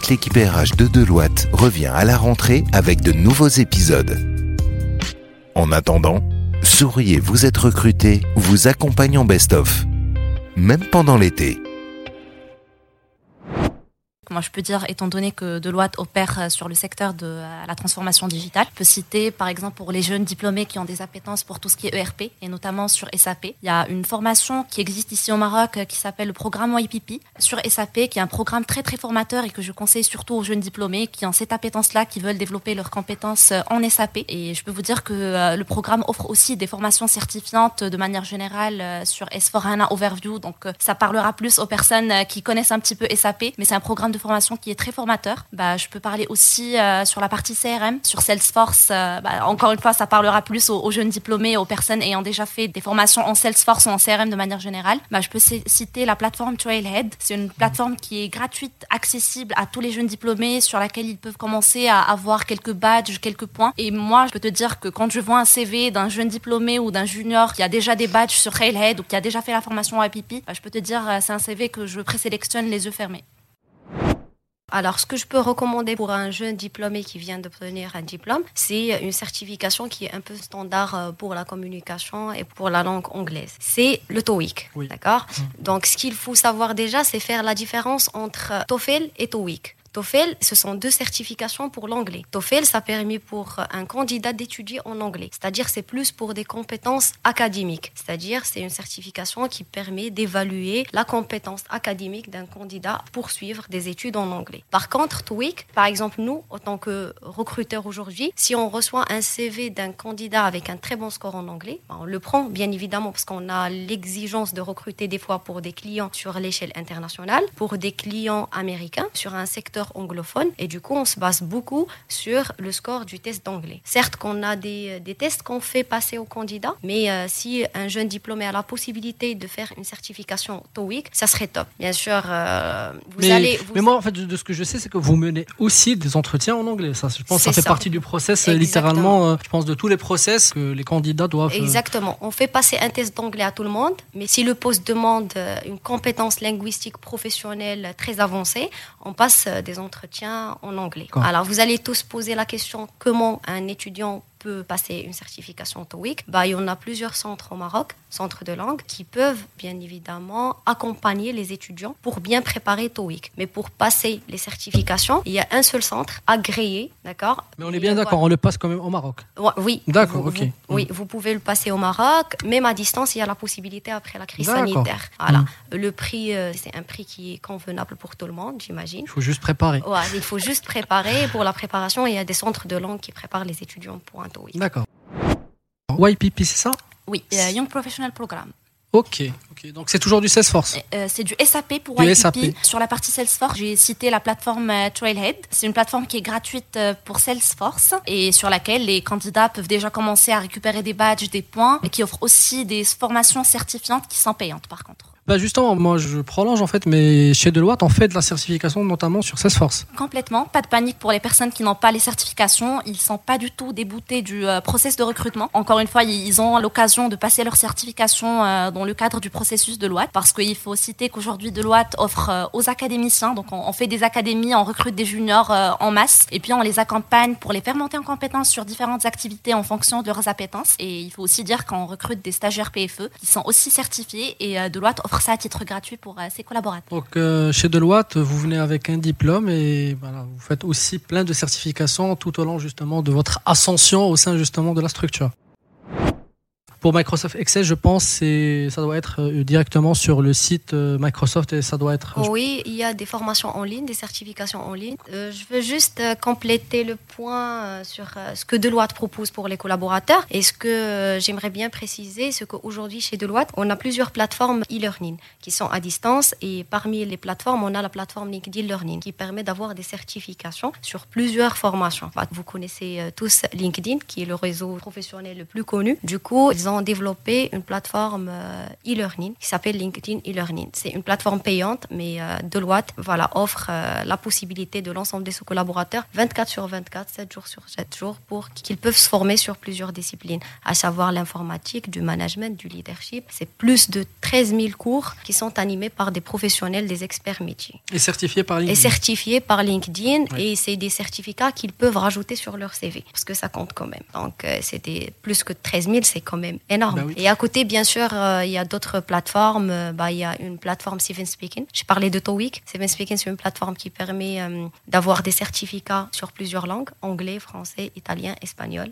toute l'équipe RH de Deloitte revient à la rentrée avec de nouveaux épisodes. En attendant, souriez, vous êtes recruté, vous accompagne en best-of. Même pendant l'été. Moi, je peux dire, étant donné que Deloitte opère euh, sur le secteur de euh, la transformation digitale, je peux citer, par exemple, pour les jeunes diplômés qui ont des appétences pour tout ce qui est ERP, et notamment sur SAP. Il y a une formation qui existe ici au Maroc euh, qui s'appelle le programme YPP sur SAP, qui est un programme très, très formateur et que je conseille surtout aux jeunes diplômés qui ont cette appétence-là, qui veulent développer leurs compétences en SAP. Et je peux vous dire que le programme offre aussi des formations certifiantes de manière générale sur S4HANA Overview. Donc, ça parlera plus aux personnes qui connaissent un petit peu SAP, mais c'est un programme de formation qui est très formateur. Bah, je peux parler aussi euh, sur la partie CRM, sur Salesforce. Euh, bah, encore une fois, ça parlera plus aux, jeunes diplômés, aux personnes ayant déjà fait des formations en Salesforce ou en CRM de manière générale. Bah, je peux citer la plateforme Trailhead. C'est une plateforme qui est gratuite, accessible à tous les jeunes diplômés, sur laquelle ils peuvent commencer à avoir quelques badges, quelques points. Et moi, je peux te dire que quand je vois un CV d'un jeune diplômé ou d'un junior qui a déjà des badges sur Trailhead ou qui a déjà fait la formation IPP, bah, je peux te dire euh, c'est un CV que je présélectionne les yeux fermés. Alors, ce que je peux recommander pour un jeune diplômé qui vient d'obtenir un diplôme, c'est une certification qui est un peu standard euh, pour la communication et pour la langue anglaise. C'est le TOEIC, d'accord? Mmh. Donc, ce qu'il faut savoir déjà, c'est faire la différence entre TOEFL et TOEIC. TOEFL, ce sont deux certifications pour l'anglais. TOEFL, ça permet pour un candidat d'étudier en anglais. C'est-à-dire, c'est plus pour des compétences académiques. C'est-à-dire, c'est une certification qui permet d'évaluer la compétence académique d'un candidat pour suivre des études en anglais. Par contre, TOEIC, par exemple, nous, en tant que recruteurs aujourd'hui, si on reçoit un CV d'un candidat avec un très bon score en anglais, ben, on le prend, bien évidemment, parce qu'on a l'exigence de recruter des fois pour des clients sur l'échelle internationale, pour des clients américains, sur un secteur anglophone et du coup on se base beaucoup sur le score du test d'anglais. Certes qu'on a des, des tests qu'on fait passer aux candidats, mais euh, si un jeune diplômé a la possibilité de faire une certification TOEIC, ça serait top. Bien sûr, euh, vous mais, allez... Mais moi en fait de ce que je sais c'est que vous menez aussi des entretiens en anglais. Ça, je pense ça fait partie du process littéralement, euh, je pense de tous les process que les candidats doivent... Exactement. On fait passer un test d'anglais à tout le monde, mais si le poste demande une compétence linguistique professionnelle très avancée, on passe des entretiens en anglais. Alors, vous allez tous poser la question comment un étudiant peut passer une certification TOEIC, bah, il y en a plusieurs centres au Maroc, centres de langue, qui peuvent bien évidemment accompagner les étudiants pour bien préparer TOEIC. Mais pour passer les certifications, il y a un seul centre agréé, d'accord? Mais on est bien d'accord, on le passe quand même au Maroc. oui. D'accord, ok. oui, vous pouvez le passer au Maroc, même à distance, il y a la possibilité après la crise sanitaire. Voilà. Mm. Le prix, euh, c'est un prix qui est convenable pour tout le monde, j'imagine. Il faut juste préparer. Ouais, il faut juste préparer. Pour la préparation, il y a des centres de langue qui préparent les étudiants pour un D'accord. YPP, c'est ça? Oui, euh, Young Professional Programme. Ok, donc c'est toujours du Salesforce. Euh, c'est du SAP pour YPP. Sur la partie Salesforce, j'ai cité la plateforme euh, Trailhead. C'est une plateforme qui est gratuite pour Salesforce et sur laquelle les candidats peuvent déjà commencer à récupérer des badges, des points, et qui offre aussi des formations certifiantes qui sont payantes par contre. Bah justement, moi je prolonge en fait, mais chez Deloitte, on fait de la certification notamment sur Salesforce. Complètement, pas de panique pour les personnes qui n'ont pas les certifications. Ils sont pas du tout déboutés du euh, process de recrutement. Encore une fois, ils ont l'occasion de passer leur certification euh, dans le cadre du processus Deloitte, parce qu'il faut citer qu'aujourd'hui Deloitte offre euh, aux académiciens, donc on, fait des académies, on recrute des juniors en masse, et puis on les accompagne pour les faire monter en compétences sur différentes activités en fonction de leurs appétences. Et il faut aussi dire qu'on recrute des stagiaires PFE qui sont aussi certifiés, et Deloitte offre ça à titre gratuit pour euh, ses collaborateurs. Donc euh, chez Deloitte, vous venez avec un diplôme et vous faites aussi plein de certifications tout au long justement de votre ascension au sein justement de la structure. Pour Microsoft Excel, je pense que ça doit être euh, directement sur le site euh, Microsoft et ça doit être. Oui, il y a des formations en ligne, des certifications en ligne. Euh, je veux juste compléter le point sur ce que Deloitte propose pour les collaborateurs. Et ce que j'aimerais bien préciser, c'est qu'aujourd'hui chez Deloitte, on a plusieurs plateformes e-learning qui sont à distance. Et parmi les plateformes, on a la plateforme LinkedIn Learning qui permet d'avoir des certifications sur plusieurs formations. Vous connaissez tous LinkedIn, qui est le réseau professionnel le plus connu. Du coup, ils ont développé une plateforme euh, e-learning qui s'appelle LinkedIn e-learning. C'est une plateforme payante, mais euh, Deloitte voilà, offre euh, la possibilité de l'ensemble de ses collaborateurs 24 sur 24, 7 jours sur 7 jours pour qu'ils peuvent se former sur plusieurs disciplines, à savoir l'informatique, du management, du leadership. C'est plus de 13 000 cours qui sont animés par des professionnels, des experts métiers. Et certifiés par LinkedIn. Et certifiés par LinkedIn. Et c'est des certificats qu'ils peuvent rajouter sur leur CV, parce que ça compte quand même. Donc, c'était plus que 13 000, c'est quand même énorme. Bah et à côté, bien sûr, euh, il y a d'autres plateformes. Euh, bah, il y a une plateforme Seven Speaking. J'ai parlé de TOEIC. Seven Speaking, c'est une plateforme qui permet euh, d'avoir des certificats sur plusieurs langues anglais, français, italien, espagnol.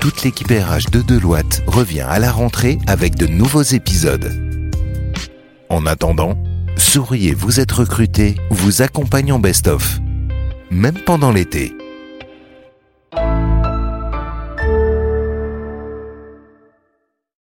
Toute l'équipe RH de Deloitte revient à la rentrée avec de nouveaux épisodes. En attendant, souriez, vous êtes recruté, vous accompagnons Best of. Même pendant l'été.